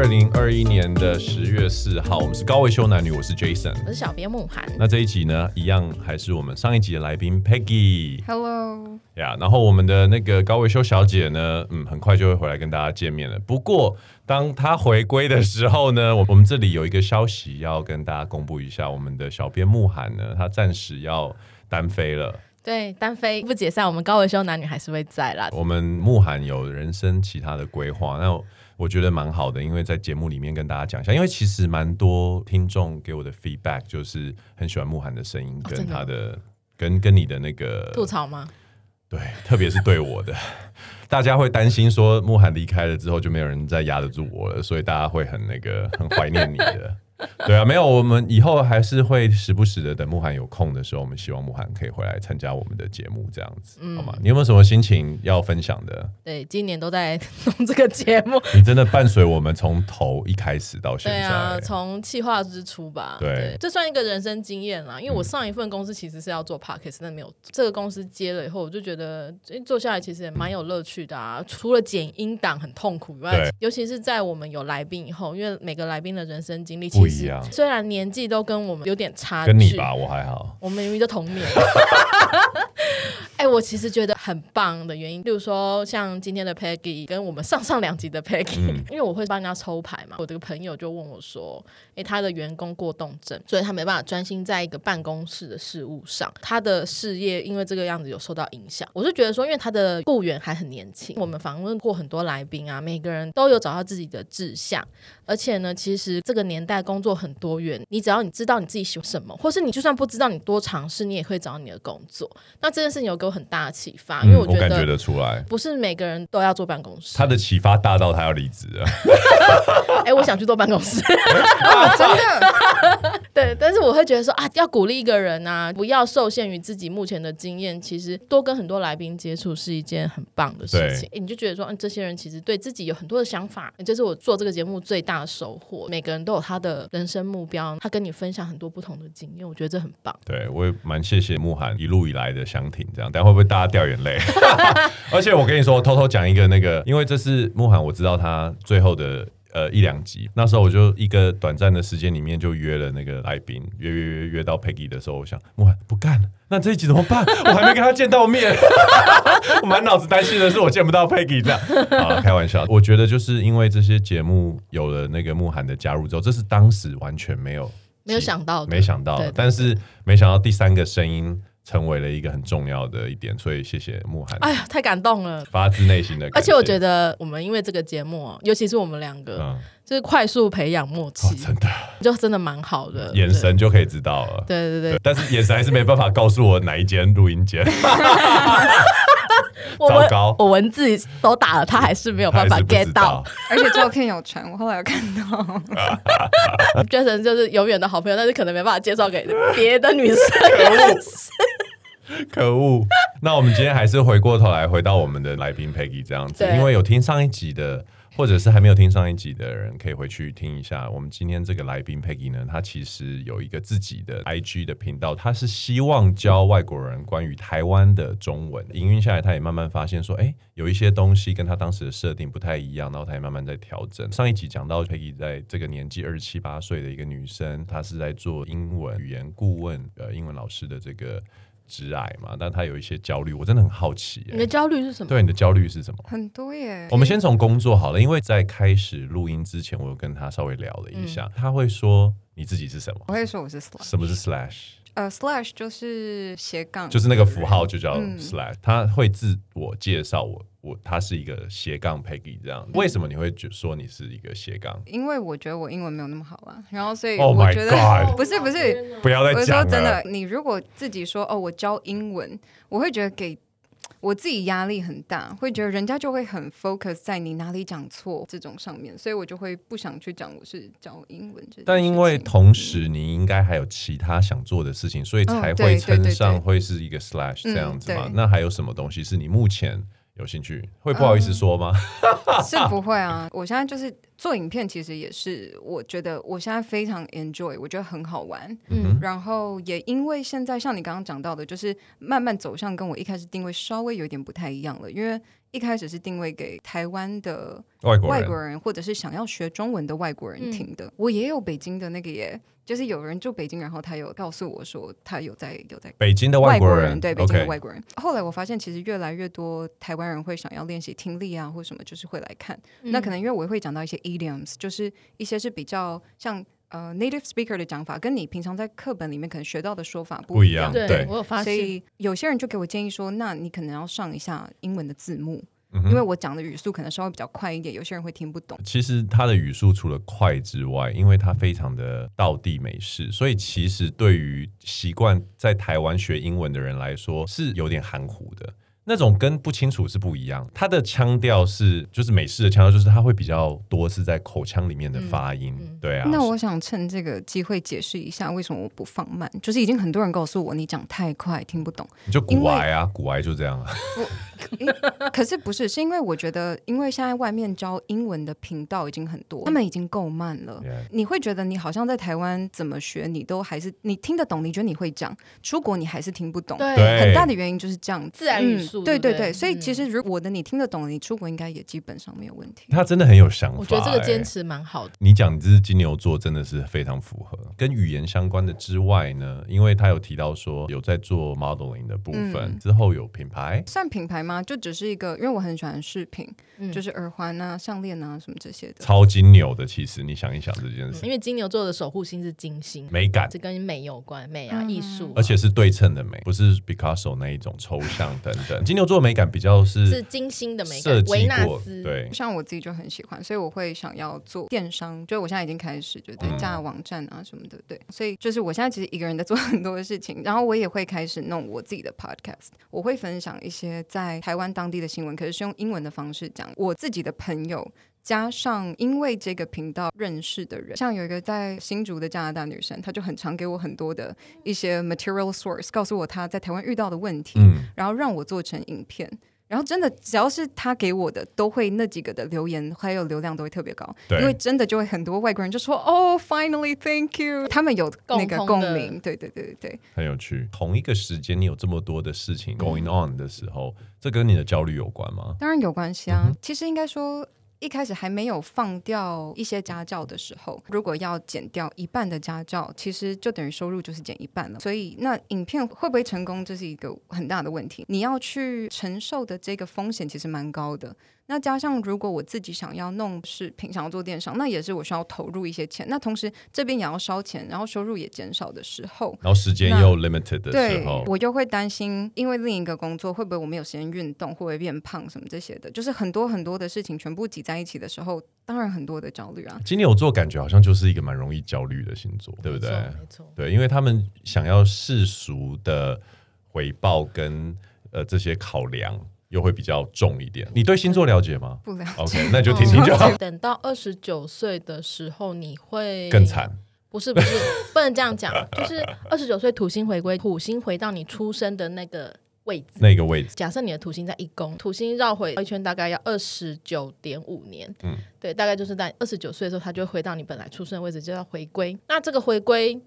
二零二一年的十月四号，我们是高维修男女，我是 Jason，我是小编慕寒。那这一集呢，一样还是我们上一集的来宾 Peggy。Hello，呀，yeah, 然后我们的那个高维修小姐呢，嗯，很快就会回来跟大家见面了。不过，当她回归的时候呢，我我们这里有一个消息要跟大家公布一下，我们的小编慕寒呢，她暂时要单飞了。对，单飞不解散，我们高维修男女还是会在啦。我们慕寒有人生其他的规划，那。我觉得蛮好的，因为在节目里面跟大家讲一下，因为其实蛮多听众给我的 feedback 就是很喜欢慕寒的声音，跟他的，跟跟你的那个吐槽吗？对，特别是对我的，大家会担心说慕寒离开了之后就没有人再压得住我了，所以大家会很那个很怀念你的。对啊，没有，我们以后还是会时不时的等慕寒有空的时候，我们希望慕寒可以回来参加我们的节目，这样子，嗯、好吗？你有没有什么心情要分享的？对，今年都在弄这个节目，你真的伴随我们从头一开始到现在，对啊，从企划之初吧，对，对，这算一个人生经验啦。因为我上一份公司其实是要做 Podcast，但没有这个公司接了以后，我就觉得做下来其实也蛮有乐趣的啊。除了剪音档很痛苦以外，尤其是在我们有来宾以后，因为每个来宾的人生经历其实不一样，虽然。年纪都跟我们有点差距，跟你吧，我还好。我们明明就同年。我其实觉得很棒的原因，比如说像今天的 Peggy 跟我们上上两集的 Peggy，、嗯、因为我会帮人家抽牌嘛。我这个朋友就问我说：“哎、欸，他的员工过动症，所以他没办法专心在一个办公室的事务上，他的事业因为这个样子有受到影响。”我就觉得说，因为他的雇员还很年轻，我们访问过很多来宾啊，每个人都有找到自己的志向，而且呢，其实这个年代工作很多元，你只要你知道你自己喜欢什么，或是你就算不知道，你多尝试，你也会找到你的工作。那这件事情有给我很大的启发，因为我觉得、嗯、我感觉得出来，不是每个人都要坐办公室。他的启发大到他要离职了。哎、欸，我想去坐办公室，啊、真的。对，但是我会觉得说啊，要鼓励一个人啊，不要受限于自己目前的经验，其实多跟很多来宾接触是一件很棒的事情。你就觉得说，嗯，这些人其实对自己有很多的想法，这、就是我做这个节目最大的收获。每个人都有他的人生目标，他跟你分享很多不同的经验，我觉得这很棒。对，我也蛮谢谢慕涵一路以来的相挺，这样，但会不会大家掉眼泪？而且我跟你说，偷偷讲一个那个，因为这是慕寒，我知道他最后的呃一两集，那时候我就一个短暂的时间里面就约了那个来宾，约约约约到 Peggy 的时候，我想慕寒不干了，那这一集怎么办？我还没跟他见到面，我满脑子担心的是我见不到 Peggy 这样啊，开玩笑。我觉得就是因为这些节目有了那个慕寒的加入之后，这是当时完全没有没有想到的，没想到的，对对对，但是没想到第三个声音。成为了一个很重要的一点，所以谢谢慕寒。哎呀，太感动了，发自内心的感。而且我觉得我们因为这个节目，尤其是我们两个，嗯、就是快速培养默契，哦、真的就真的蛮好的，眼神就可以知道了。对对对，对，但是眼神还是没办法告诉我哪一间录音间。糟糕，我文字都打了，他还是没有办法 get 到，而且照片有传，我后来有看到。Jason 就是永远的好朋友，但是可能没办法介绍给别的女生。可恶！那我们今天还是回过头来，回到我们的来宾 Peggy 这样子，因为有听上一集的。或者是还没有听上一集的人，可以回去听一下。我们今天这个来宾 Peggy 呢，他其实有一个自己的 IG 的频道，他是希望教外国人关于台湾的中文。营运下来，他也慢慢发现说，哎，有一些东西跟他当时的设定不太一样，然后他也慢慢在调整。上一集讲到 Peggy 在这个年纪二十七八岁的一个女生，她是在做英文语言顾问，呃，英文老师的这个。直癌嘛，但他有一些焦虑，我真的很好奇。你的焦虑是什么？对，你的焦虑是什么？很多耶。我们先从工作好了，因为在开始录音之前，我有跟他稍微聊了一下，嗯、他会说你自己是什么？我会说我是 slash。什么是 slash？呃、uh，slash 就是斜杠，就是那个符号就叫 slash。嗯、他会自我介绍我。我他是一个斜杠 Peggy 这样，为什么你会说你是一个斜杠？因为我觉得我英文没有那么好啊，然后所以我觉得、oh、不是不是，不要再讲了。我说真的，你如果自己说哦，我教英文，我会觉得给我自己压力很大，会觉得人家就会很 focus 在你哪里讲错这种上面，所以我就会不想去讲我是教英文。但因为同时你应该还有其他想做的事情，所以才会称上会是一个 slash 这样子嘛？嗯、那还有什么东西是你目前？有兴趣会不好意思说吗？嗯、是不会啊，我现在就是做影片其实也是，我觉得我现在非常 enjoy，我觉得很好玩。嗯，然后也因为现在像你刚刚讲到的，就是慢慢走向跟我一开始定位稍微有点不太一样了，因为一开始是定位给台湾的外国人，外国人或者是想要学中文的外国人听的。嗯、我也有北京的那个耶，就是有人住北京，然后他有告诉我说他有在有在北京的外国人，对北京的外国人。后来我发现其实越来越多台湾人会想要练习听力啊，或什么，就是会来看。嗯、那可能因为我会讲到一些 idioms，就是一些是比较像呃 native speaker 的讲法，跟你平常在课本里面可能学到的说法不一样。一样，对，我有发现。所以有些人就给我建议说，那你可能要上一下英文的字幕。因为我讲的语速可能稍微比较快一点，有些人会听不懂。其实他的语速除了快之外，因为他非常的道地美式，所以其实对于习惯在台湾学英文的人来说是有点含糊的。那种跟不清楚是不一样，它的腔调是就是美式的腔调，就是它会比较多是在口腔里面的发音，嗯、对啊。那我想趁这个机会解释一下，为什么我不放慢？就是已经很多人告诉我你讲太快听不懂，你就古癌啊，古癌就这样啊。可是不是，是因为我觉得，因为现在外面教英文的频道已经很多，他们已经够慢了。你会觉得你好像在台湾怎么学，你都还是你听得懂，你觉得你会讲，出国你还是听不懂。对，很大的原因就是这样，自然语速。对对对，所以其实如果我的你听得懂，你出国应该也基本上没有问题。他真的很有想法，我觉得这个坚持蛮好的。你讲你这是金牛座，真的是非常符合。跟语言相关的之外呢，因为他有提到说有在做 modeling 的部分，嗯、之后有品牌，算品牌吗？就只是一个。因为我很喜欢饰品，嗯、就是耳环啊、项链啊什么这些的，超金牛的。其实你想一想这件事，因为金牛座的守护星是金星，美感，这跟美有关，美啊，艺术、啊，而且是对称的美，不是 Picasso 那一种抽象等等。金牛座的美感比较是是金星的美感，维纳斯。对，像我自己就很喜欢，所以我会想要做电商，就我现在已经开始就对架网站啊什么的，对，所以就是我现在其实一个人在做 很多的事情，然后我也会开始弄我自己的 podcast，我会分享一些在台湾当地的新闻。可是是用英文的方式讲，我自己的朋友加上因为这个频道认识的人，像有一个在新竹的加拿大女生，她就很常给我很多的一些 material source，告诉我她在台湾遇到的问题，嗯、然后让我做成影片。然后真的只要是他给我的，都会那几个的留言还有流量都会特别高，因为真的就会很多外国人就说哦，finally thank you，他们有那个共鸣，对对对对对，很有趣。同一个时间你有这么多的事情 going on 的时候。嗯这跟你的焦虑有关吗？当然有关系啊。嗯、其实应该说，一开始还没有放掉一些家教的时候，如果要减掉一半的家教，其实就等于收入就是减一半了。所以，那影片会不会成功，这是一个很大的问题。你要去承受的这个风险其实蛮高的。那加上，如果我自己想要弄视频，想要做电商，那也是我需要投入一些钱。那同时这边也要烧钱，然后收入也减少的时候，然后时间又 limited 的时候，对，我就会担心，因为另一个工作会不会我没有时间运动，会不会变胖什么这些的，就是很多很多的事情全部挤在一起的时候，当然很多的焦虑啊。金牛座感觉好像就是一个蛮容易焦虑的星座，对不对？没错，对，因为他们想要世俗的回报跟呃这些考量。又会比较重一点。你对星座了解吗？不了解。OK，那就听听就好。等到二十九岁的时候，你会更惨。不是不是，不能这样讲。就是二十九岁土星回归，土星回到你出生的那个位置。那个位置。假设你的土星在一宫，土星绕回一圈大概要二十九点五年。嗯，对，大概就是在二十九岁的时候，它就会回到你本来出生的位置，就要回归。那这个回归。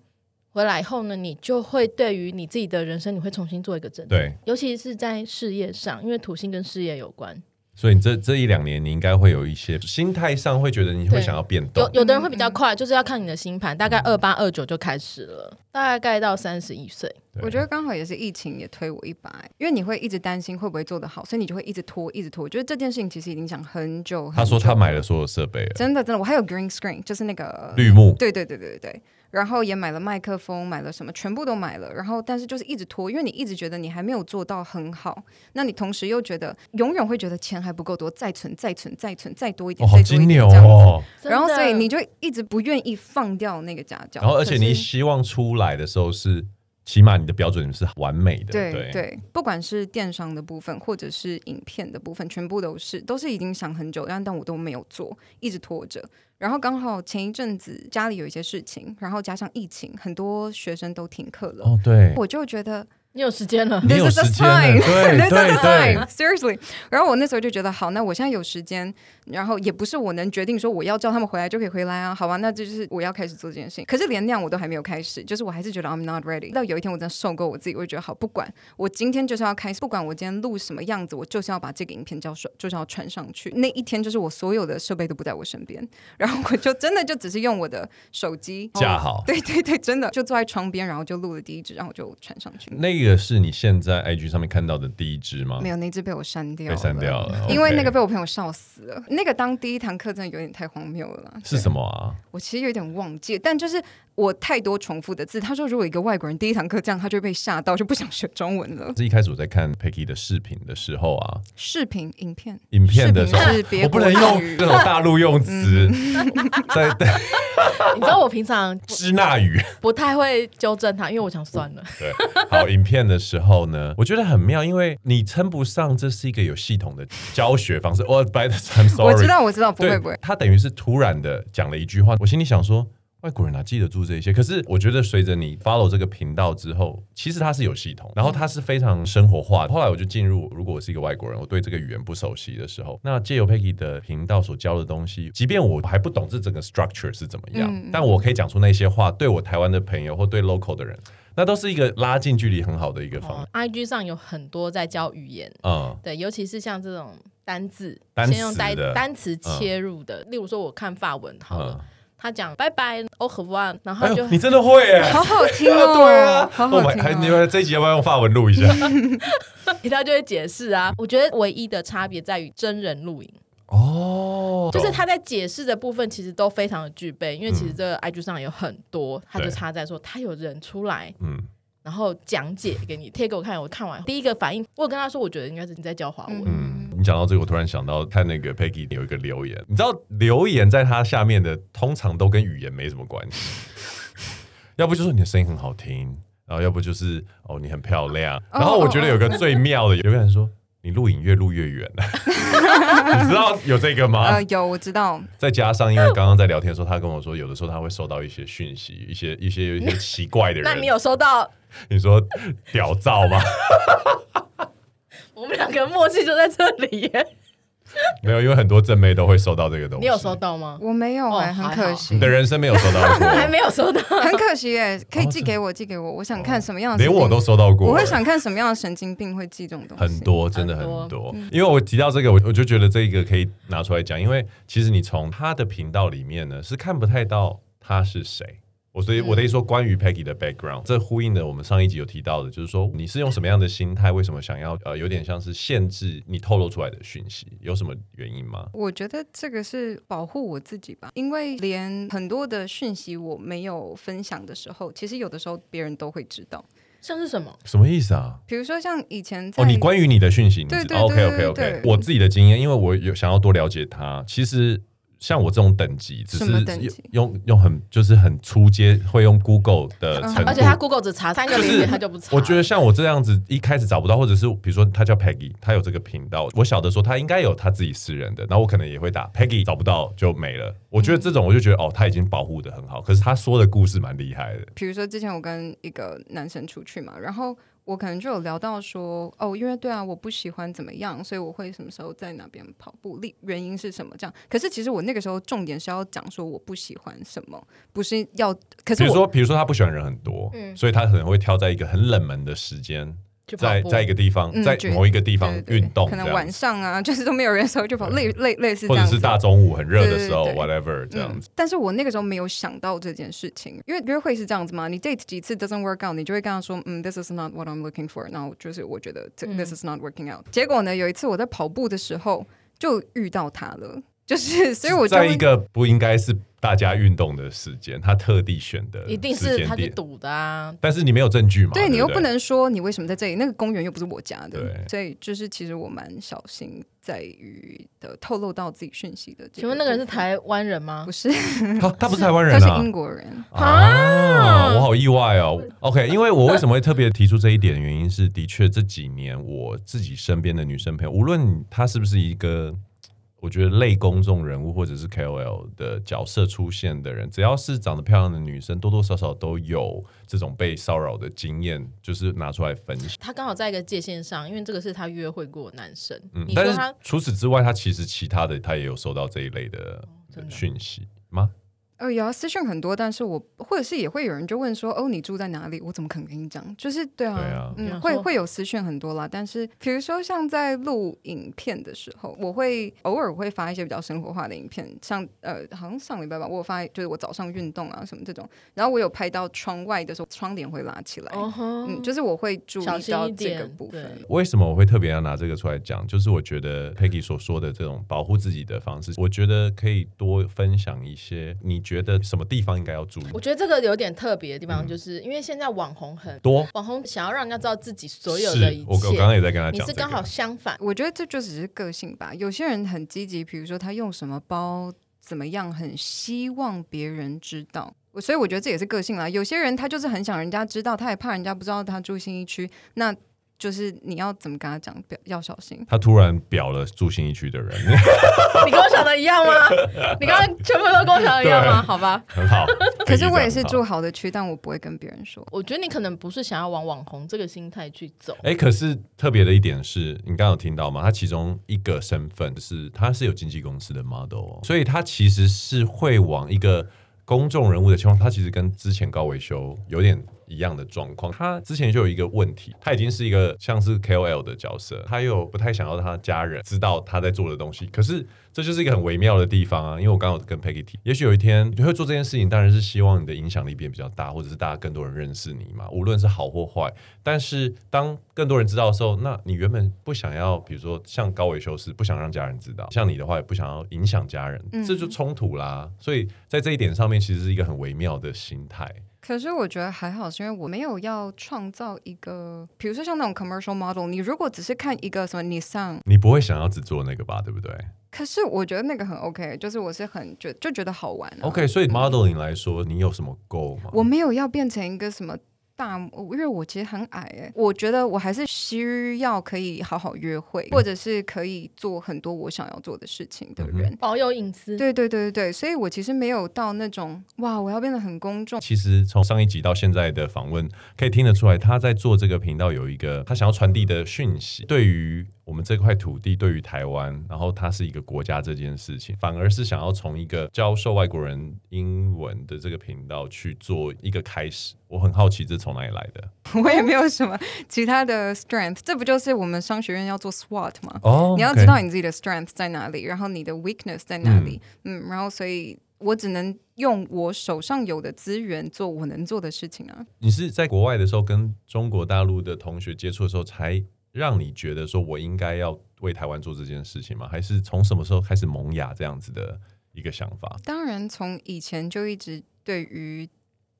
回来以后呢，你就会对于你自己的人生，你会重新做一个整理。对，尤其是在事业上，因为土星跟事业有关。所以你这这一两年，你应该会有一些心态上会觉得你会想要变动。有有的人会比较快，就是要看你的星盘，大概二八二九就开始了，大概到三十一岁。我觉得刚好也是疫情也推我一把，因为你会一直担心会不会做得好，所以你就会一直拖，一直拖。我觉得这件事情其实已经想很久。他说他买了所有设备了，真的真的，我还有 green screen，就是那个绿幕。对对对对对对。然后也买了麦克风，买了什么，全部都买了。然后，但是就是一直拖，因为你一直觉得你还没有做到很好，那你同时又觉得永远会觉得钱还不够多，再存、再存、再存、再多一点，哦、再多一点这样子。哦、然后，所以你就一直不愿意放掉那个家教。然后，而且你希望出来的时候是。起码你的标准是完美的，对对，对，不管是电商的部分，或者是影片的部分，全部都是都是已经想很久，但但我都没有做，一直拖着。然后刚好前一阵子家里有一些事情，然后加上疫情，很多学生都停课了。哦，对，我就觉得你有时间了，你有时间了，对对对，Seriously。然后我那时候就觉得，好，那我现在有时间，然后也不是我能决定说我要叫他们回来就可以回来啊，好吧，那这就是我要开始做这件事情。可是连那样我都还没有开始，就是我还是觉得 I'm not ready。到有一天我真的受够我自己，我就觉得好，不管我今天就是要开始，不管我今天录什么样子，我就是要把这个影片交就是要传上去。那一天就是我所有的设备都不在我身边，然后我就真的就只是用我的手机架好，对对对，真的就坐在窗边，然后就录了第一支，然后就传上去。那个是你现在 IG 上面看到的第一支吗？没有，那支被我删掉了，被删掉了，因为那个被我朋友笑死了。那个当第一堂课真的有点太荒谬了。是什么啊？我其实有点忘记，但就是我太多重复的字。他说，如果一个外国人第一堂课这样，他就会被吓到，就不想学中文了。是一开始我在看 Peggy 的视频的时候啊，视频、影片、影片的时候，我不能用这种大陆用词。在，你知道我平常 支那语不太会纠正他，因为我想算了。对，好，影片的时候呢，我觉得很妙，因为你称不上这是一个有系统的教学方式。我 by the time sorry，我知道，我知道，不会不会。他等于是突然的讲了一句话，我心里想说，外国人哪记得住这些？可是我觉得随着你 follow 这个频道之后，其实它是有系统，然后它是非常生活化的。后来我就进入，如果我是一个外国人，我对这个语言不熟悉的时候，那借由 Peggy 的频道所教的东西，即便我还不懂这整个 structure 是怎么样，嗯、但我可以讲出那些话，对我台湾的朋友或对 local 的人。那都是一个拉近距离很好的一个方法。哦，IG 上有很多在教语言，嗯，对，尤其是像这种单字，单先用单单词切入的。嗯、例如说，我看法文好了，嗯、他讲拜拜，au revoir，然后就、哎、你真的会耶，好好听哦，对啊，好好听、哦。还你们这一集要不要用法文录一下？他就会解释啊。我觉得唯一的差别在于真人录影。哦，就是他在解释的部分其实都非常的具备，因为其实这个 IG 上有很多，他就差在说他有人出来，嗯，然后讲解给你贴给我看，我看完第一个反应，我跟他说，我觉得应该是你在教华文。嗯，你讲到这个，我突然想到看那个 Peggy 有一个留言，你知道留言在他下面的通常都跟语言没什么关系，要不就是你的声音很好听，然后要不就是哦你很漂亮，然后我觉得有个最妙的，有个人说。你录影越录越远 你知道有这个吗？呃，有，我知道。再加上，因为刚刚在聊天的时候，他跟我说，有的时候他会收到一些讯息，一些一些有一些奇怪的人。那你有收到？你说屌照吗？我们两个默契就在这里耶。没有，因为很多正妹都会收到这个东西。你有收到吗？我没有哎、欸，很可惜。你的人生没有收到过，还没有收到，很可惜哎、欸。可以寄给我，寄给我。我想看什么样的，连我都收到过。我会想看什么样的神经病会寄这种东西。很多，真的很多。很多因为我提到这个，我我就觉得这个可以拿出来讲，因为其实你从他的频道里面呢，是看不太到他是谁。我所以我的意思说，关于 Peggy 的 background，这呼应了我们上一集有提到的，就是说你是用什么样的心态，为什么想要呃，有点像是限制你透露出来的讯息，有什么原因吗？我觉得这个是保护我自己吧，因为连很多的讯息我没有分享的时候，其实有的时候别人都会知道。像是什么？什么意思啊？比如说像以前在哦，你关于你的讯息，对对对，OK OK OK，我自己的经验，因为我有想要多了解他，其实。像我这种等级，只是用用很就是很初阶，会用 Google 的程度，而且他 Google 只查三个领域，他就不查。我觉得像我这样子，一开始找不到，或者是比如说他叫 Peggy，他有这个频道，我晓得说他应该有他自己私人的，然后我可能也会打 Peggy，找不到就没了。我觉得这种我就觉得哦，他已经保护的很好。可是他说的故事蛮厉害的。比如说之前我跟一个男生出去嘛，然后。我可能就有聊到说，哦，因为对啊，我不喜欢怎么样，所以我会什么时候在哪边跑步，力原因是什么？这样。可是其实我那个时候重点是要讲说我不喜欢什么，不是要。可是比如说，比如说他不喜欢人很多，嗯，所以他可能会挑在一个很冷门的时间。在在一个地方，在某一个地方运动，可能晚上啊，就是都没有人的时候就跑，类类类似这样子，或者是大中午很热的时候，whatever 这样子。但是我那个时候没有想到这件事情，因为约会是这样子嘛，你 date 几次 doesn't work out，你就会跟他说，嗯，this is not what I'm looking for，然后就是我觉得这 this is not working out。结果呢，有一次我在跑步的时候就遇到他了，就是 所以我在一个不应该是。大家运动的时间，他特地选的，一定是他去赌的啊！但是你没有证据嘛？对，对，对你又不能说你为什么在这里，那个公园又不是我家的，对所以就是其实我蛮小心在于的透露到自己讯息的。请问那个人是台湾人吗？不是，他他不是台湾人，他是英国人啊！我好意外哦。OK，因为我为什么会特别提出这一点的原因是，的确这几年我自己身边的女生朋友，无论她是不是一个。我觉得类公众人物或者是 KOL 的角色出现的人，只要是长得漂亮的女生，多多少少都有这种被骚扰的经验，就是拿出来分享。他刚好在一个界限上，因为这个是他约会过男生。嗯，但是除此之外，他其实其他的他也有收到这一类的讯息吗？呃，有啊，私讯很多，但是我或者是也会有人就问说，哦，你住在哪里？我怎么可能跟你讲？就是对啊，对啊嗯，会会有私讯很多啦。但是比如说像在录影片的时候，我会偶尔会发一些比较生活化的影片，像呃，好像上礼拜吧，我有发就是我早上运动啊什么这种，然后我有拍到窗外的时候，窗帘会拉起来，哦、嗯，就是我会注意到这个部分。为什么我会特别要拿这个出来讲？就是我觉得 Peggy 所说的这种保护自己的方式，我觉得可以多分享一些。你觉得什么地方应该要注意？我觉得这个有点特别的地方，就是、嗯、因为现在网红很多，网红想要让人家知道自己所有的一切。我我刚刚也在跟他讲、这个，你是刚好相反。我觉得这就只是个性吧。有些人很积极，比如说他用什么包怎么样，很希望别人知道。所以我觉得这也是个性啦。有些人他就是很想人家知道，他也怕人家不知道他住新一区。那就是你要怎么跟他讲，表要小心。他突然表了住新一区的人，你跟我想的一样吗？你刚刚全部都跟我想的一样吗？好吧，很好。可是我也是住好的区，但我不会跟别人说。我觉得你可能不是想要往网红这个心态去走。哎、欸，可是特别的一点是你刚刚有听到吗？他其中一个身份是他是有经纪公司的 model，所以他其实是会往一个公众人物的情况。他其实跟之前高维修有点。一样的状况，他之前就有一个问题，他已经是一个像是 KOL 的角色，他又不太想要他家人知道他在做的东西，可是这就是一个很微妙的地方啊。因为我刚刚有跟 Peggy 提，也许有一天你会做这件事情，当然是希望你的影响力变比较大，或者是大家更多人认识你嘛，无论是好或坏。但是当更多人知道的时候，那你原本不想要，比如说像高维修是不想让家人知道，像你的话也不想要影响家人，这就冲突啦。所以在这一点上面，其实是一个很微妙的心态。可是我觉得还好，是因为我没有要创造一个，比如说像那种 commercial model，你如果只是看一个什么 Nissan，你不会想要只做那个吧，对不对？可是我觉得那个很 OK，就是我是很觉就觉得好玩啊。OK，所以 modeling 来说，你有什么 goal 吗？我没有要变成一个什么。大，因为我其实很矮哎，我觉得我还是需要可以好好约会，或者是可以做很多我想要做的事情的人，保有隐私。对对对对对，所以我其实没有到那种哇，我要变得很公众。其实从上一集到现在的访问，可以听得出来，他在做这个频道有一个他想要传递的讯息，对于。我们这块土地对于台湾，然后它是一个国家这件事情，反而是想要从一个教授外国人英文的这个频道去做一个开始。我很好奇这从哪里来的？我也没有什么其他的 strength，这不就是我们商学院要做 SWOT 吗？哦，oh. 你要知道你自己的 strength 在哪里，然后你的 weakness 在哪里。嗯，嗯，然后所以我只能用我手上有的资源做我能做的事情啊。你是在国外的时候跟中国大陆的同学接触的时候才？让你觉得说我应该要为台湾做这件事情吗？还是从什么时候开始萌芽这样子的一个想法？当然，从以前就一直对于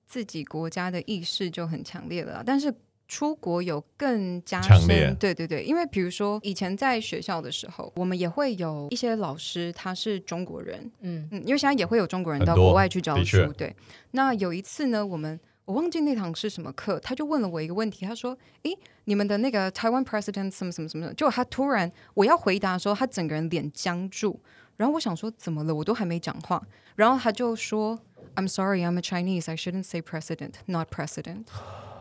自己国家的意识就很强烈了。但是出国有更加深，对对对，因为比如说以前在学校的时候，我们也会有一些老师他是中国人，嗯嗯，因为现在也会有中国人到国外去教书。对，那有一次呢，我们。我忘记那堂是什么课，他就问了我一个问题，他说：“诶，你们的那个台湾 president 什么什么什么？”就他突然我要回答的时候，他整个人脸僵住，然后我想说怎么了？我都还没讲话，然后他就说：“I'm sorry, I'm a Chinese. I shouldn't say president, not president.”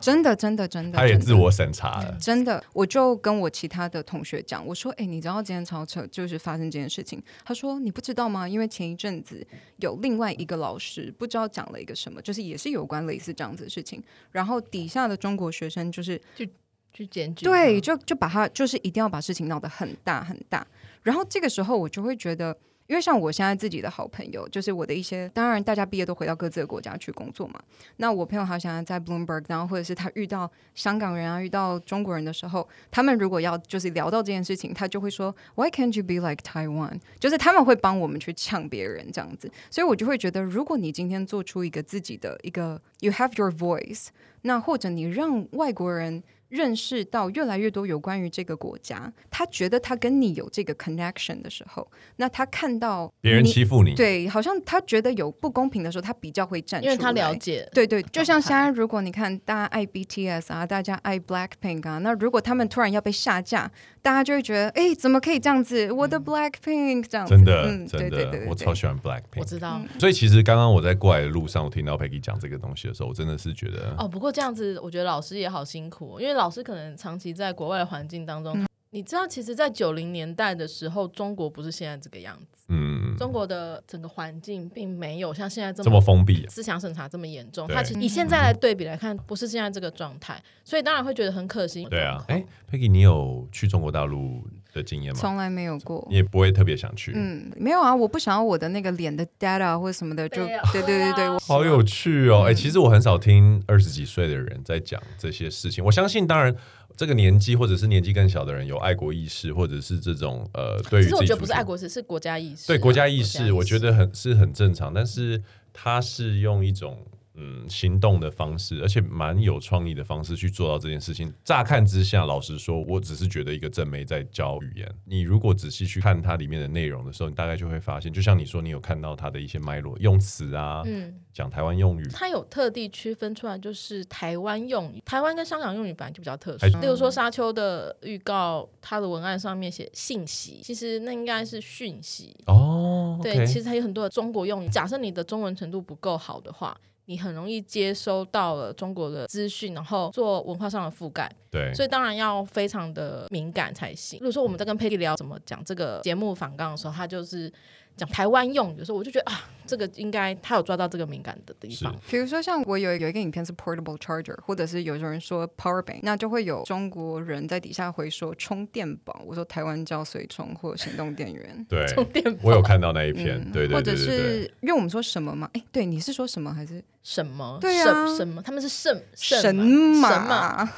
真的，真的，真的，他也自我审查了。真的，我就跟我其他的同学讲，我说：“哎，你知道今天超扯，就是发生这件事情。”他说：“你不知道吗？因为前一阵子有另外一个老师不知道讲了一个什么，就是也是有关类似这样子的事情。然后底下的中国学生就是就去检举，对，就就把他就是一定要把事情闹得很大很大。然后这个时候我就会觉得。”因为像我现在自己的好朋友，就是我的一些，当然大家毕业都回到各自的国家去工作嘛。那我朋友他想要在 Bloomberg，然后或者是他遇到香港人啊，遇到中国人的时候，他们如果要就是聊到这件事情，他就会说 Why can't you be like Taiwan？就是他们会帮我们去呛别人这样子。所以我就会觉得，如果你今天做出一个自己的一个 You have your voice，那或者你让外国人。认识到越来越多有关于这个国家，他觉得他跟你有这个 connection 的时候，那他看到别人欺负你，对，好像他觉得有不公平的时候，他比较会站出来，因为他了解。对对，就像现在，如果你看大家爱 BTS 啊，大家爱 Blackpink 啊，那如果他们突然要被下架，大家就会觉得，哎，怎么可以这样子？我的 Blackpink 这样子，真的，嗯，真的，我超喜欢 Blackpink，我知道。所以其实刚刚我在过来的路上，我听到 Peggy 讲这个东西的时候，我真的是觉得，哦，不过这样子，我觉得老师也好辛苦，因为老师可能长期在国外的环境当中，嗯、你知道，其实，在九零年代的时候，中国不是现在这个样子。嗯，中国的整个环境并没有像现在这么这么封闭，思想审查这么严重。它其实以现在来对比来看，不是现在这个状态，所以当然会觉得很可惜。对啊，哎，Peggy，你有去中国大陆的经验吗？从来没有过，你也不会特别想去。嗯，没有啊，我不想要我的那个脸的 data 或者什么的，就对对对对，好有趣哦。哎，其实我很少听二十几岁的人在讲这些事情。我相信，当然。这个年纪或者是年纪更小的人有爱国意识，或者是这种呃，对于其实我觉得不是爱国意识，是国家意识。对国家意识，我觉得很是很正常，但是他是用一种。嗯，行动的方式，而且蛮有创意的方式去做到这件事情。乍看之下，老实说，我只是觉得一个正妹在教语言。你如果仔细去看它里面的内容的时候，你大概就会发现，就像你说，你有看到它的一些脉络、用词啊，嗯，讲台湾用语，它有特地区分出来，就是台湾用语。台湾跟香港用语本来就比较特殊。例如说，沙丘的预告，它的文案上面写信息，其实那应该是讯息哦。对，okay、其实它有很多的中国用语。假设你的中文程度不够好的话。你很容易接收到了中国的资讯，然后做文化上的覆盖。对，所以当然要非常的敏感才行。如果说我们在跟 Peggy 聊怎么讲这个节目访纲的时候，他就是。讲台湾用语的时候，我就觉得啊，这个应该他有抓到这个敏感的地方。比如说，像我有有一个影片是 portable charger，或者是有人说 power bank，那就会有中国人在底下回说充电宝。我说台湾叫随充或行动电源。对，充电宝。我有看到那一篇。嗯、对，对，对，对，对，对，或者是因为我们说什么嘛？哎，对，你是说什么还是什么？对啊，什么？他们是什什什么？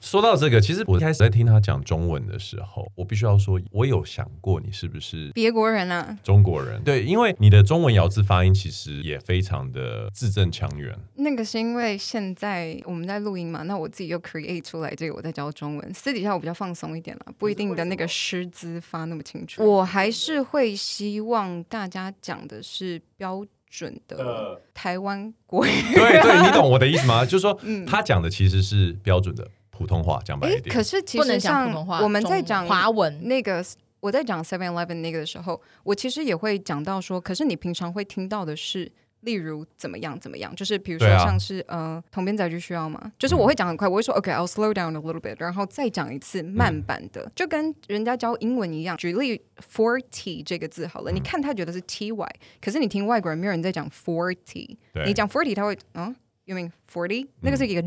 说到这个，其实我一开始在听他讲中文的时候，我必须要说，我有想过你是不是别国人啊？中国人。对，因为。你的中文咬字发音其实也非常的字正腔圆。那个是因为现在我们在录音嘛，那我自己又 create 出来这个，我在教中文。私底下我比较放松一点了，不一定的那个师资发那么清楚。我还是会希望大家讲的是标准的台湾国语。对对，你懂我的意思吗？就是说，他讲的其实是标准的普通话，讲白一点。可是其实像我们在讲华文那个。我在讲 Seven Eleven 那个的时候，我其实也会讲到说，可是你平常会听到的是，例如怎么样怎么样，就是比如说像是、啊、呃，同编载具需要吗？就是我会讲很快，我会说 OK，I'll、okay, slow down a little bit，然后再讲一次慢版的，嗯、就跟人家教英文一样。举例 forty 这个字好了，嗯、你看他觉得是 ty，可是你听外国人没有人在讲 forty，你讲 forty 他会嗯，you mean forty？那个是一个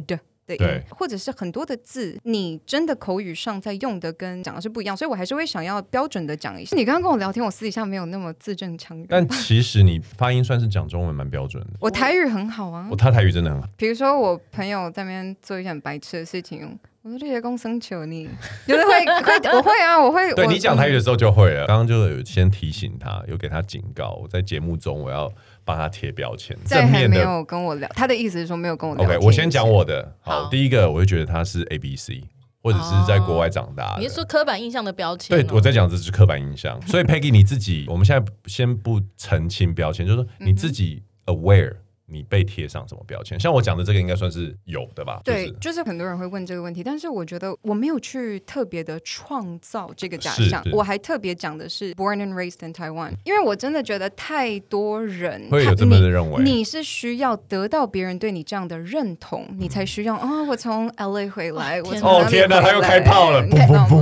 对，或者是很多的字，你真的口语上在用的跟讲的是不一样，所以我还是会想要标准的讲一下。你刚刚跟我聊天，我私底下没有那么字正腔圆，但其实你发音算是讲中文蛮标准的。我台语很好啊，我他台语真的很好。比如说我朋友在那边做一件很白痴的事情，我说这些公生求你，就是会会我会啊，我会。对你讲台语的时候就会了。刚刚就有先提醒他，有给他警告，我在节目中我要。帮他贴标签，正面的没有跟我聊，他的意思是说没有跟我聊。OK，我先讲我的。好，好第一个我就觉得他是 A B C，或者是在国外长大的。你是说刻板印象的标签？对，我在讲这是刻板印象。所以 Peggy 你自己，我们现在先不澄清标签，就是说你自己 aware。你被贴上什么标签？像我讲的这个应该算是有的吧？对，就是很多人会问这个问题，但是我觉得我没有去特别的创造这个假象，我还特别讲的是 born and raised in Taiwan，因为我真的觉得太多人会有这么的认为，你是需要得到别人对你这样的认同，你才需要啊！我从 LA 回来，我从哦天哪，他又开炮了，不不不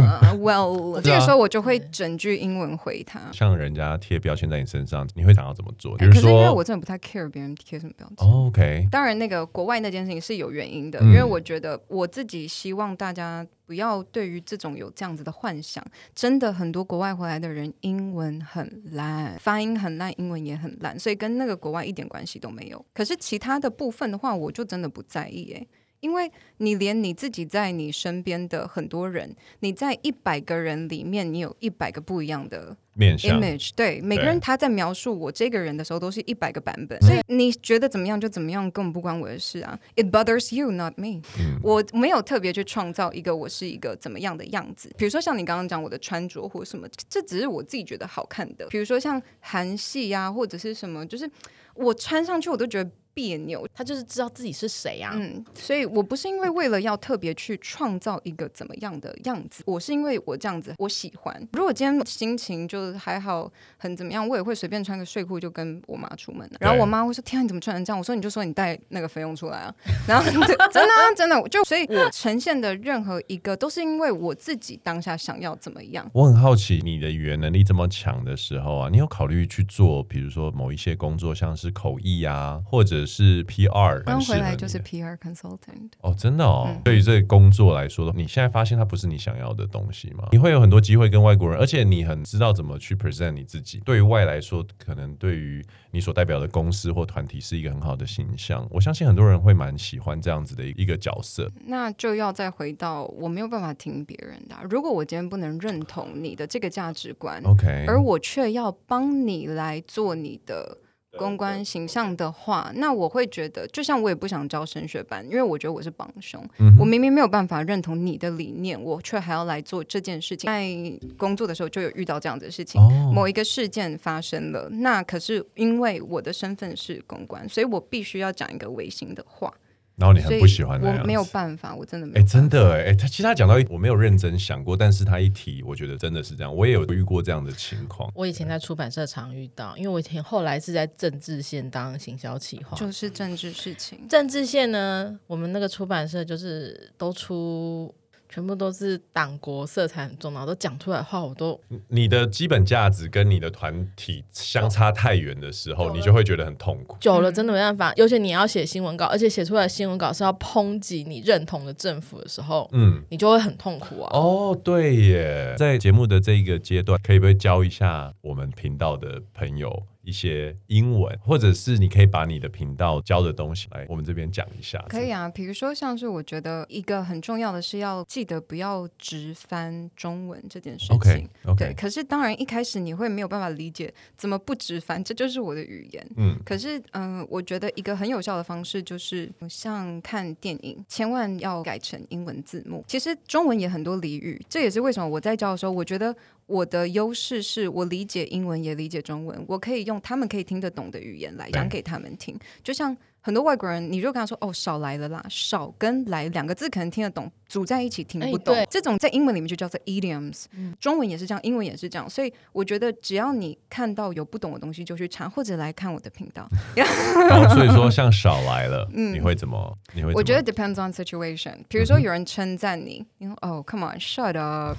！Well，这个时候我就会整句英文回他。像人家贴标签在你身上，你会想要怎么做？比如说，可是因为我真的不太 care 别人贴什么。Oh, OK，当然，那个国外那件事情是有原因的，嗯、因为我觉得我自己希望大家不要对于这种有这样子的幻想。真的，很多国外回来的人英文很烂，发音很烂，英文也很烂，所以跟那个国外一点关系都没有。可是其他的部分的话，我就真的不在意诶。因为你连你自己在你身边的很多人，你在一百个人里面，你有一百个不一样的 image，面向对，每个人他在描述我这个人的时候，都是一百个版本，所以你觉得怎么样就怎么样，根本不关我的事啊。It bothers you, not me。嗯，我没有特别去创造一个我是一个怎么样的样子。比如说像你刚刚讲我的穿着或什么，这只是我自己觉得好看的。比如说像韩系呀，或者是什么，就是我穿上去我都觉得。别扭，他就是知道自己是谁呀、啊。嗯，所以我不是因为为了要特别去创造一个怎么样的样子，我是因为我这样子我喜欢。如果今天心情就还好，很怎么样，我也会随便穿个睡裤就跟我妈出门。然后我妈会说：“天啊，你怎么穿成这样？”我说：“你就说你带那个费用出来啊。”然后 真的啊，真的，就所以，我呈现的任何一个都是因为我自己当下想要怎么样。我很好奇，你的语言能力这么强的时候啊，你有考虑去做，比如说某一些工作，像是口译啊，或者是 PR。刚回来就是 PR consultant 哦，真的哦。嗯、对于这个工作来说，你现在发现它不是你想要的东西吗？你会有很多机会跟外国人，而且你很知道怎么去 present 你自己。对于外来说，可能对于你所代表的公司或团体是一个很好的形象。我相信很多人会蛮喜欢这样子的一个角色。那就要再回到我没有办法听别人的。如果我今天不能认同你的这个价值观，OK，而我却要帮你来做你的。公关形象的话，那我会觉得，就像我也不想招升学班，因为我觉得我是帮凶。嗯、我明明没有办法认同你的理念，我却还要来做这件事情。在工作的时候就有遇到这样的事情，哦、某一个事件发生了，那可是因为我的身份是公关，所以我必须要讲一个违心的话。然后你很不喜欢，我没有办法，我真的没。哎，真的哎，他其实他讲到我没有认真想过，但是他一提，我觉得真的是这样。我也有遇过这样的情况。我以前在出版社常遇到，因为我以前后来是在政治线当行销企划，就是政治事情。政治线呢，我们那个出版社就是都出。全部都是党国色彩很重，然后都讲出来的话，我都你的基本价值跟你的团体相差太远的时候，你就会觉得很痛苦。久了真的没办法，尤其你要写新闻稿，而且写出来的新闻稿是要抨击你认同的政府的时候，嗯，你就会很痛苦啊。哦，对耶，在节目的这一个阶段，可以不可以教一下我们频道的朋友？一些英文，或者是你可以把你的频道教的东西来我们这边讲一下。可以啊，比如说像是我觉得一个很重要的是要记得不要直翻中文这件事情。OK，, okay. 对。可是当然一开始你会没有办法理解怎么不直翻，这就是我的语言。嗯。可是嗯、呃，我觉得一个很有效的方式就是像看电影，千万要改成英文字幕。其实中文也很多俚语，这也是为什么我在教的时候，我觉得。我的优势是我理解英文也理解中文，我可以用他们可以听得懂的语言来讲给他们听。就像很多外国人，你就跟他说：“哦，少来了啦，少跟来两个字可能听得懂，组在一起听不懂。”这种在英文里面就叫做 idioms，中文也是这样，英文也是这样。所以我觉得只要你看到有不懂的东西，就去查或者来看我的频道。然后所以说像少来了，你会怎么？你会？我觉得 depends on situation。比如说有人称赞你，你说：“哦，come on，shut up。”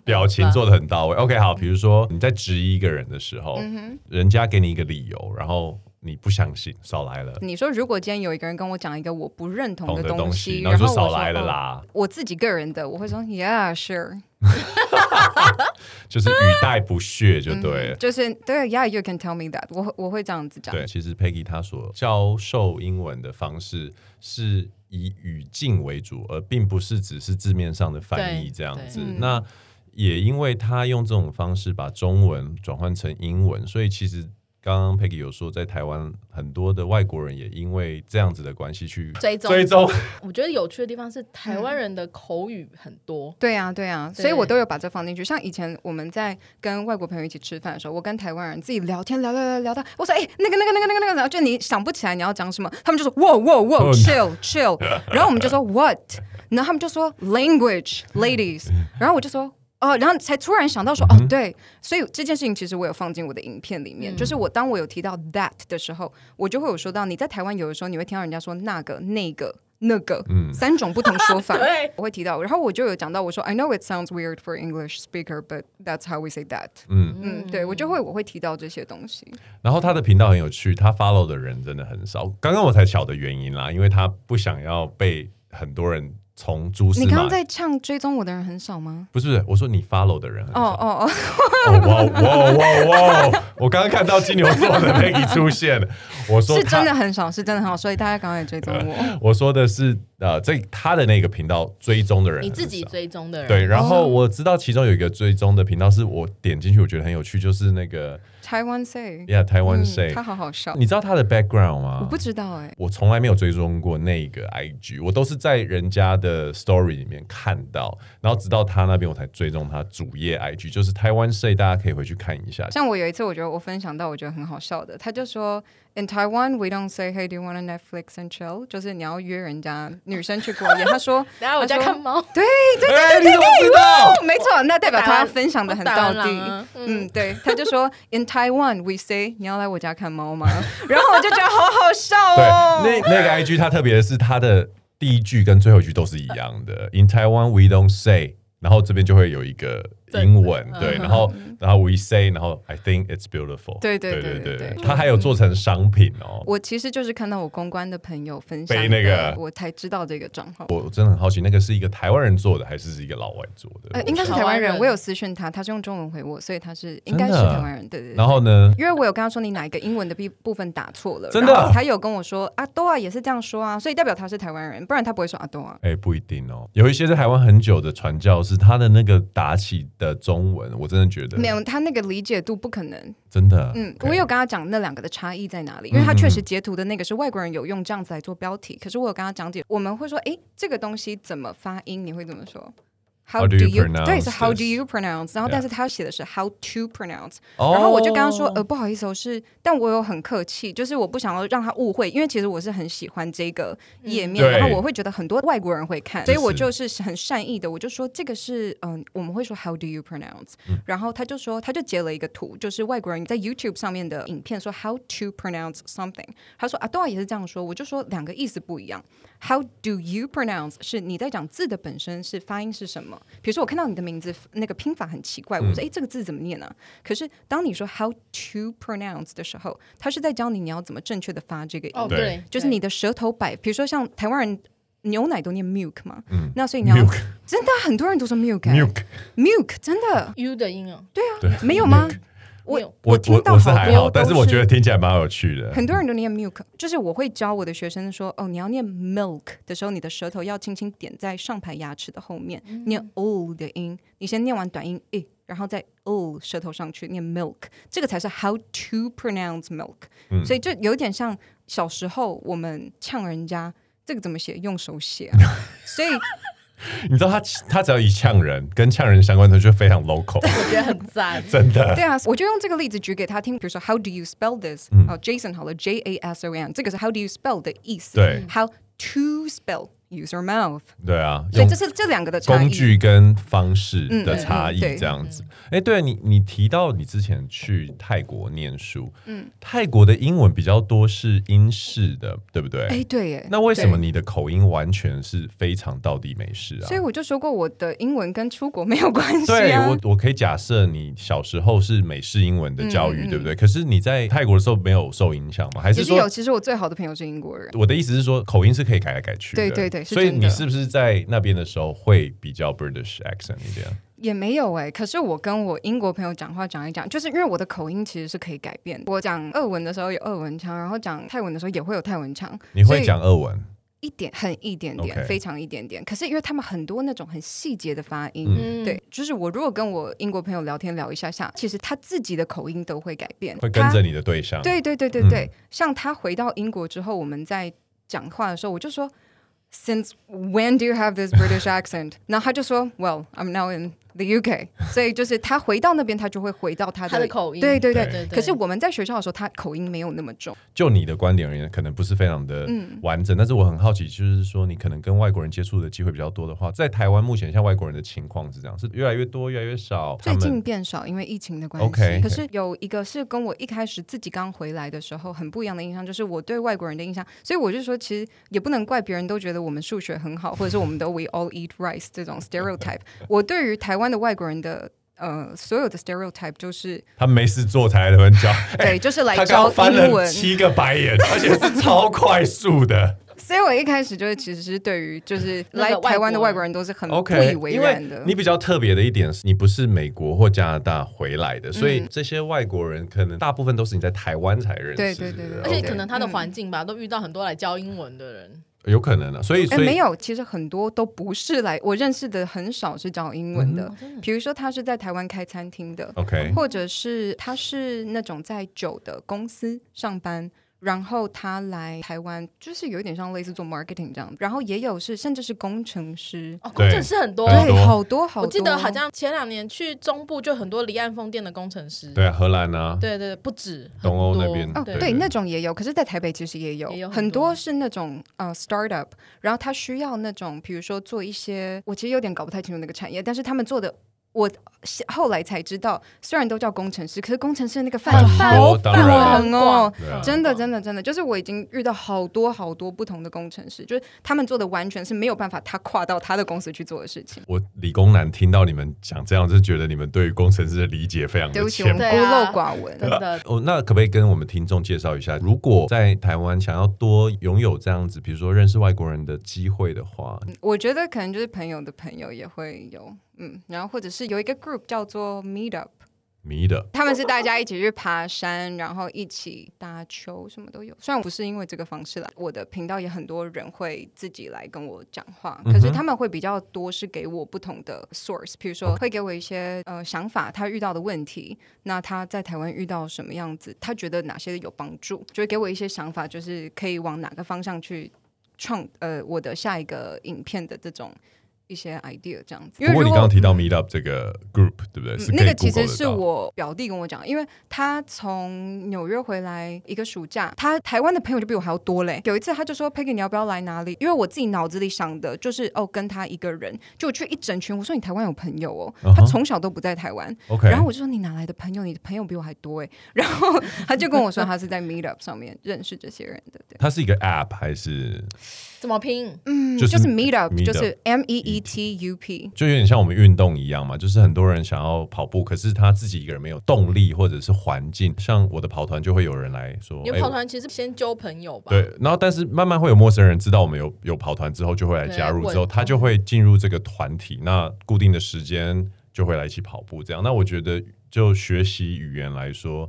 表情做的很到位。OK，好，比如说你在质疑一个人的时候，嗯、哼人家给你一个理由，然后你不相信，少来了。你说如果今天有一个人跟我讲一个我不认同的东西，然后说少来了啦，我自己个人的，我会说 Yeah，sure，就是语带不屑就对了，嗯、就是对，Yeah，you can tell me that，我我会这样子讲。对，其实 Peggy 她所教授英文的方式是以语境为主，而并不是只是字面上的翻译这样子。那也因为他用这种方式把中文转换成英文，所以其实刚刚 Peggy 有说，在台湾很多的外国人也因为这样子的关系去追踪。追踪。我觉得有趣的地方是，台湾人的口语很多。对啊，对啊，所以我都有把这放进去。像以前我们在跟外国朋友一起吃饭的时候，我跟台湾人自己聊天，聊聊聊聊到，我说：“哎，那个那个那个那个那个，然后就你想不起来你要讲什么，他们就说：哇哇哇，chill chill。然后我们就说 what，然后他们就说 language ladies，然后我就说。哦，然后才突然想到说，嗯、哦，对，所以这件事情其实我有放进我的影片里面，嗯、就是我当我有提到 that 的时候，我就会有说到你在台湾有的时候你会听到人家说那个、那个、那个、嗯、三种不同说法，对，我会提到，然后我就有讲到我说 I know it sounds weird for English speaker, but that's how we say that。嗯嗯，对我就会我会提到这些东西。然后他的频道很有趣，他 follow 的人真的很少，刚刚我才晓得原因啦，因为他不想要被很多人。从蛛丝马，你刚刚在唱追踪我的人很少吗？不是，我说你 follow 的人很少。哦哦哦！哇哇哇哇！我刚刚看到金牛座的 Peggy 出现，我说是真的很少，是真的很少，所以大家赶快追踪我。我说的是呃，这他的那个频道追踪的人，你自己追踪的人，对。然后我知道其中有一个追踪的频道，是我点进去，我觉得很有趣，就是那个。台湾 say，yeah，台湾 say，他好好笑。你知道他的 background 吗？我不知道哎、欸，我从来没有追踪过那个 IG，我都是在人家的 story 里面看到，然后直到他那边我才追踪他主页 IG，就是台湾 say，大家可以回去看一下。像我有一次，我觉得我分享到我觉得很好笑的，他就说。In Taiwan, we don't say, "Hey, do you want to Netflix and chill?" 就是你要约人家女生去过夜。他说：“ 然后我家看猫。”对对对对对，没错，那代表他分享的很到底。嗯，对，他就说：“In Taiwan, we say，你要来我家看猫吗？”然后我就觉得好好笑哦。对，那那个 IG 它特别的是它的第一句跟最后一句都是一样的。In Taiwan, we don't say，然后这边就会有一个。英文对，然后然后 we say，然后 I think it's beautiful。对对对对对，他还有做成商品哦。我其实就是看到我公关的朋友分享那个，我才知道这个账号。我真的很好奇，那个是一个台湾人做的，还是是一个老外做的？呃，应该是台湾人。我有私讯他，他是用中文回我，所以他是应该是台湾人。对对。然后呢？因为我有跟他说你哪一个英文的部部分打错了，真的，他有跟我说阿多啊也是这样说啊，所以代表他是台湾人，不然他不会说阿多啊。哎，不一定哦，有一些在台湾很久的传教士，他的那个打起的中文。我真的觉得没有他那个理解度不可能，真的。嗯，我有跟他讲那两个的差异在哪里，因为他确实截图的那个是外国人有用这样子来做标题，可是我有跟他讲解，我们会说，哎，这个东西怎么发音？你会怎么说？How do you？对，是 How do you pronounce？然后，但是他写的是 How to pronounce。然后我就跟他说，呃，不好意思，我是，但我有很客气，就是我不想要让他误会，因为其实我是很喜欢这个页面，然后我会觉得很多外国人会看，所以我就是很善意的，我就说这个是，嗯，我们会说 How do you pronounce？然后他就说，他就截了一个图，就是外国人在 YouTube 上面的影片，说 How to pronounce something。他说啊，对啊也是这样说，我就说两个意思不一样。How do you pronounce？是你在讲字的本身是发音是什么？比如说我看到你的名字那个拼法很奇怪，我说哎，这个字怎么念呢、啊？可是当你说 How to pronounce 的时候，他是在教你你要怎么正确的发这个音。哦，对，就是你的舌头摆。比如说像台湾人牛奶都念 milk 嘛，嗯，那所以你要 milk 真的很多人都说 milk，milk，milk 真的 u 的音哦，对啊，没有吗？我我听到我是还好，但是我觉得听起来蛮有趣的。很多人都念 milk，就是我会教我的学生说，哦，你要念 milk 的时候，你的舌头要轻轻点在上排牙齿的后面，嗯、念 o 的音。你先念完短音 e，然后再 o 舌头上去念 milk，这个才是 how to pronounce milk。嗯、所以就有点像小时候我们呛人家，这个怎么写？用手写啊。所以。你知道他他只要一呛人，跟呛人相关的就非常 local，我觉得很赞，真的。对啊，我就用这个例子举给他听，比如说 How do you spell this？哦、嗯 oh,，Jason 好了，J A S O N，这个是 How do you spell 的意思。对，How to spell。Use your mouth。对啊，所以这是这两个的，工具跟方式的差异这样子。哎，对你，你提到你之前去泰国念书，嗯，泰国的英文比较多是英式的，对不对？哎，对耶。那为什么你的口音完全是非常到底美式啊？所以我就说过，我的英文跟出国没有关系。对，我我可以假设你小时候是美式英文的教育，对不对？可是你在泰国的时候没有受影响吗？还是说有？其实我最好的朋友是英国人。我的意思是说，口音是可以改来改去的。对对对。所以你是不是在那边的时候会比较 British accent 一点？也没有哎、欸，可是我跟我英国朋友讲话讲一讲，就是因为我的口音其实是可以改变。我讲俄文的时候有俄文腔，然后讲泰文的时候也会有泰文腔。你会讲俄文？一点，很一点点.非常一点点。可是因为他们很多那种很细节的发音，嗯、对，就是我如果跟我英国朋友聊天聊一下下，其实他自己的口音都会改变，会跟着你的对象。对对对对对，嗯、像他回到英国之后，我们在讲话的时候，我就说。Since when do you have this British accent？然后他就说，Well, I'm now in The UK，所以就是他回到那边，他就会回到他的，他的口音。对对对。对对对，可是我们在学校的时候，他口音没有那么重。就你的观点而言，可能不是非常的完整。嗯、但是我很好奇，就是说你可能跟外国人接触的机会比较多的话，在台湾目前像外国人的情况是这样，是越来越多，越来越少。最近变少，因为疫情的关系。Okay, 可是有一个是跟我一开始自己刚回来的时候很不一样的印象，就是我对外国人的印象。所以我就说，其实也不能怪别人都觉得我们数学很好，或者是我们的 We all eat rice 这种 stereotype。我对于台湾的外国人的。呃，所有的 stereotype 就是他没事做才来教，对，就是来教英文。七个白眼，而且是超快速的。所以我一开始就是其实是对于就是来台湾的外国人都是很不以为然的。Okay, 你比较特别的一点是你不是美国或加拿大回来的，所以这些外国人可能大部分都是你在台湾才认识。对对对对，而且可能他的环境吧，都遇到很多来教英文的人。有可能啊，所以，所以、欸、没有，其实很多都不是来，我认识的很少是讲英文的。嗯、比如说，他是在台湾开餐厅的，OK，或者是他是那种在酒的公司上班。然后他来台湾，就是有一点像类似做 marketing 这样。然后也有是，甚至是工程师。哦，工程师很多，对，好多好多。我记得好像前两年去中部就很多离岸风电的工程师。对啊，荷兰啊。对对，不止东欧那边。哦，对，那种也有。可是，在台北其实也有，也有很，很多是那种呃 startup，然后他需要那种，比如说做一些，我其实有点搞不太清楚那个产业，但是他们做的。我后来才知道，虽然都叫工程师，可是工程师那个范畴好广哦，真的，真的，真的，就是我已经遇到好多好多不同的工程师，就是他们做的完全是没有办法他跨到他的公司去做的事情。我理工男听到你们讲这样，就觉得你们对于工程师的理解非常的对不起，我们孤陋寡闻，真的。哦，那可不可以跟我们听众介绍一下，如果在台湾想要多拥有这样子，比如说认识外国人的机会的话，我觉得可能就是朋友的朋友也会有。嗯，然后或者是有一个 group 叫做 Meetup，Meetup，他们是大家一起去爬山，然后一起打球，什么都有。虽然不是因为这个方式来，我的频道也很多人会自己来跟我讲话，可是他们会比较多是给我不同的 source，比如说会给我一些呃想法，他遇到的问题，那他在台湾遇到什么样子，他觉得哪些有帮助，就会给我一些想法，就是可以往哪个方向去创呃我的下一个影片的这种。一些 idea 这样子。不过你刚刚提到 Meetup 这个 group，嗯、对不对？是那个其实是我表弟跟我讲，因为他从纽约回来一个暑假，他台湾的朋友就比我还要多嘞。有一次他就说：“Peggy，你要不要来哪里？”因为我自己脑子里想的就是哦，跟他一个人，就我去一整群。我说：“你台湾有朋友哦？” uh -huh. 他从小都不在台湾。OK。然后我就说：“你哪来的朋友？你的朋友比我还多哎。”然后他就跟我说：“他是在 Meetup 上面认识这些人的。”对。他是一个 app 还是？怎么拼？嗯，就是 Meetup，就是 M E E T U P，就有点像我们运动一样嘛。就是很多人想要跑步，可是他自己一个人没有动力，或者是环境。像我的跑团，就会有人来说，你跑团其实先交朋友吧。对，然后但是慢慢会有陌生人知道我们有有跑团之后，就会来加入，之后他就会进入这个团体。那固定的时间就会来一起跑步，这样。那我觉得，就学习语言来说。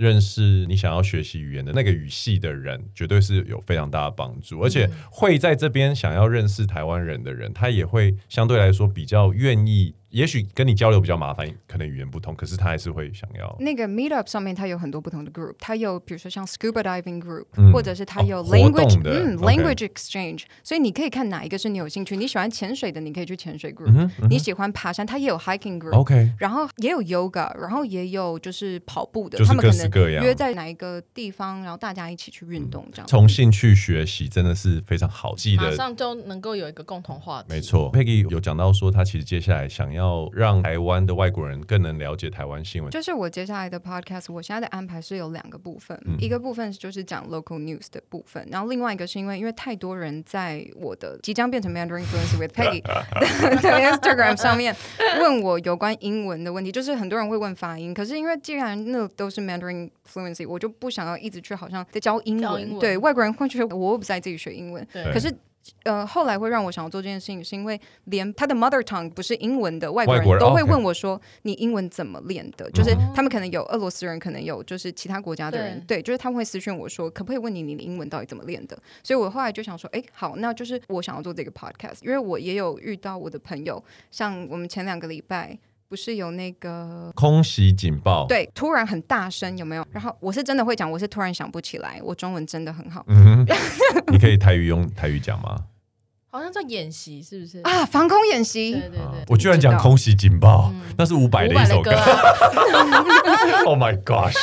认识你想要学习语言的那个语系的人，绝对是有非常大的帮助。而且会在这边想要认识台湾人的人，他也会相对来说比较愿意。也许跟你交流比较麻烦，可能语言不通，可是他还是会想要。那个 Meetup 上面，它有很多不同的 group，它有比如说像 Scuba Diving Group，、嗯、或者是它有 Language，、哦、嗯、Language Exchange，所以你可以看哪一个是你有兴趣。你喜欢潜水的，你可以去潜水 group；、嗯嗯、你喜欢爬山，它也有 Hiking Group，OK，、然后也有 Yoga，然后也有就是跑步的，就是、各式各样，他们可能约在哪一个地方，然后大家一起去运动这样。从、嗯、兴趣学习真的是非常好记的，马上就能够有一个共同话题。没错，Peggy 有讲到说，他其实接下来想要让台湾的外国人更能了解台湾新闻。就是我接下来的 podcast，我现在的安排是有两个部分，嗯、一个部分就是讲 local news 的部分，然后另外一个是因为因为太多人在我的即将变成 Mandarin Fluency with Peggy 的 Instagram 上面问我有关英文的问题，就是很多人会问发音，可是因为既然那都是 Mandarin Fluency，我就不想要一直去好像在教英文，英文对外国人会觉得我不在自己学英文，可是。呃，后来会让我想要做这件事情，是因为连他的 mother tongue 不是英文的外国人都会问我说：“你英文怎么练的？”就是他们可能有俄罗斯人，可能有就是其他国家的人，对，对就是他们会私讯我说：“可不可以问你，你的英文到底怎么练的？”所以我后来就想说：“哎，好，那就是我想要做这个 podcast，因为我也有遇到我的朋友，像我们前两个礼拜。”不是有那个空袭警报？对，突然很大声，有没有？然后我是真的会讲，我是突然想不起来，我中文真的很好。嗯、你可以台语用台语讲吗？好像在演习，是不是啊？防空演习。对对对，我居然讲空袭警报，那是伍佰的一首歌。Oh my gosh！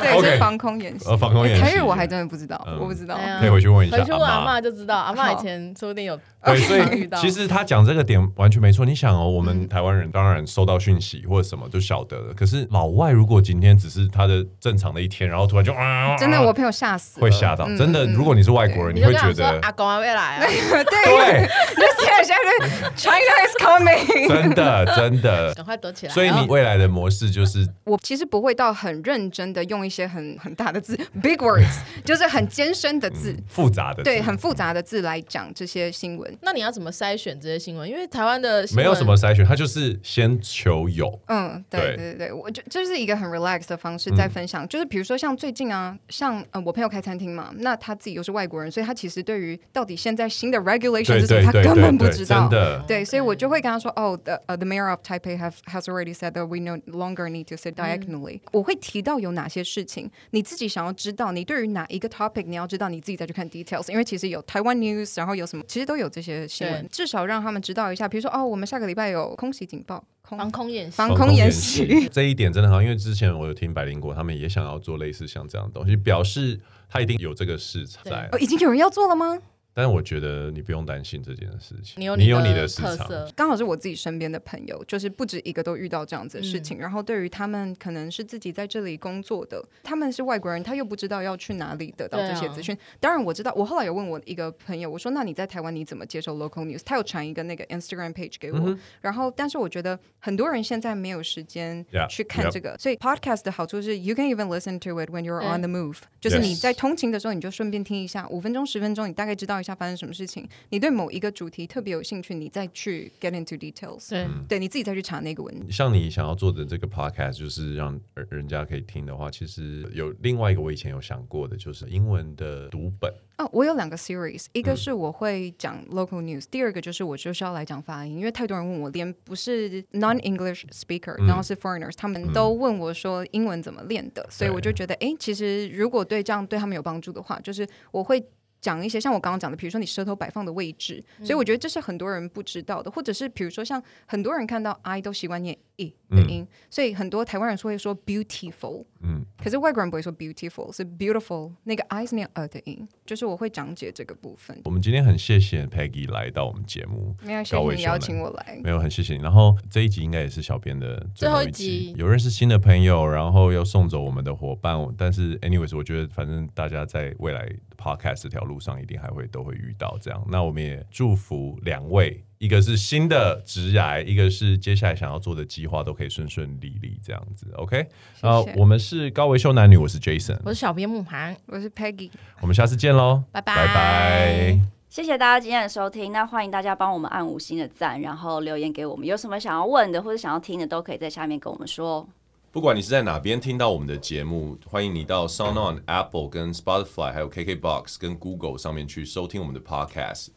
对，是防空演习。呃，防空演习。台语我还真的不知道，我不知道。可以回去问一下。回去问阿嬷就知道，阿嬷以前说不定有。对，所以其实他讲这个点完全没错。你想哦，我们台湾人当然收到讯息或者什么就晓得了。可是老外如果今天只是他的正常的一天，然后突然就啊，真的我朋友吓死，会吓到。真的，如果你是外国人，你会觉得阿公还没来。对。对，就现在现在 China is coming，真的真的，赶快躲起来。所以你未来的模式就是，我其实不会到很认真的用一些很很大的字，big words，就是很艰深的字，复杂的对，很复杂的字来讲这些新闻。那你要怎么筛选这些新闻？因为台湾的没有什么筛选，它就是先求有。嗯，对对对，我觉得这是一个很 relax 的方式在分享。就是比如说像最近啊，像呃我朋友开餐厅嘛，那他自己又是外国人，所以他其实对于到底现在新的 regulation 他根本不知道。真的，对，所以我就会跟他说，哦，the、uh, the mayor of Taipei have has already said that we no longer need to sit diagonally、嗯。我会提到有哪些事情，你自己想要知道，你对于哪一个 topic 你要知道，你自己再去看 details，因为其实有台湾 news，然后有什么，其实都有这些新闻，至少让他们知道一下。比如说，哦，我们下个礼拜有空袭警报，防空演习，防空演习，这一点真的好，因为之前我有听百灵国，他们也想要做类似像这样的东西，表示他一定有这个市场在。哦，已经有人要做了吗？但是我觉得你不用担心这件事情，你有你的特色，刚好是我自己身边的朋友，就是不止一个都遇到这样子的事情。嗯、然后对于他们可能是自己在这里工作的，他们是外国人，他又不知道要去哪里得到这些资讯。啊、当然我知道，我后来有问我一个朋友，我说那你在台湾你怎么接受 local news？他有传一个那个 Instagram page 给我，嗯、然后但是我觉得很多人现在没有时间去看这个，yeah, 所以 podcast 的好处是 you can even listen to it when you're on the move，、嗯、就是你在通勤的时候你就顺便听一下，五分钟十分钟，你大概知道一下发生什么事情。你对某一个主题特别有兴趣，你再去 get into details，对，对，你自己再去查那个文。像你想要做的这个 podcast，就是让人家可以听的话，其实有另外一个我以前有想过的，就是英文的读本。哦，我有两个 series，一个是我会讲 local news，、嗯、第二个就是我就是要来讲发音，因为太多人问我，连不是 non-English speaker，、嗯、然后是 foreigners，他们都问我说英文怎么练的，嗯、所以我就觉得，哎，其实如果对这样对他们有帮助的话，就是我会。讲一些像我刚刚讲的，比如说你舌头摆放的位置，嗯、所以我觉得这是很多人不知道的，或者是比如说像很多人看到 I 都习惯念 E 的音，嗯、所以很多台湾人说会说 beautiful，嗯，可是外国人不会说 beautiful，是 beautiful，那个 I 是念 A 的音，就是我会讲解这个部分。我们今天很谢谢 Peggy 来到我们节目，没有谢谢你邀请我来，没有很谢谢你。然后这一集应该也是小编的最后一集，最后一集有认识新的朋友，然后又送走我们的伙伴，但是 anyways，我觉得反正大家在未来 podcast 这条路上一定还会都会遇到这样。那我们也祝福两位。一个是新的职涯，一个是接下来想要做的计划，都可以顺顺利利这样子。OK，然后谢、uh, 我们是高维修男女，我是 Jason，我是小编木涵，我是 Peggy，我们下次见喽，拜拜拜拜，谢谢大家今天的收听。那欢迎大家帮我们按五星的赞，然后留言给我们，有什么想要问的或者想要听的，都可以在下面跟我们说。不管你是在哪边听到我们的节目，欢迎你到 SoundOn、Apple、跟 Spotify，还有 KKBox 跟 Google 上面去收听我们的 Podcast。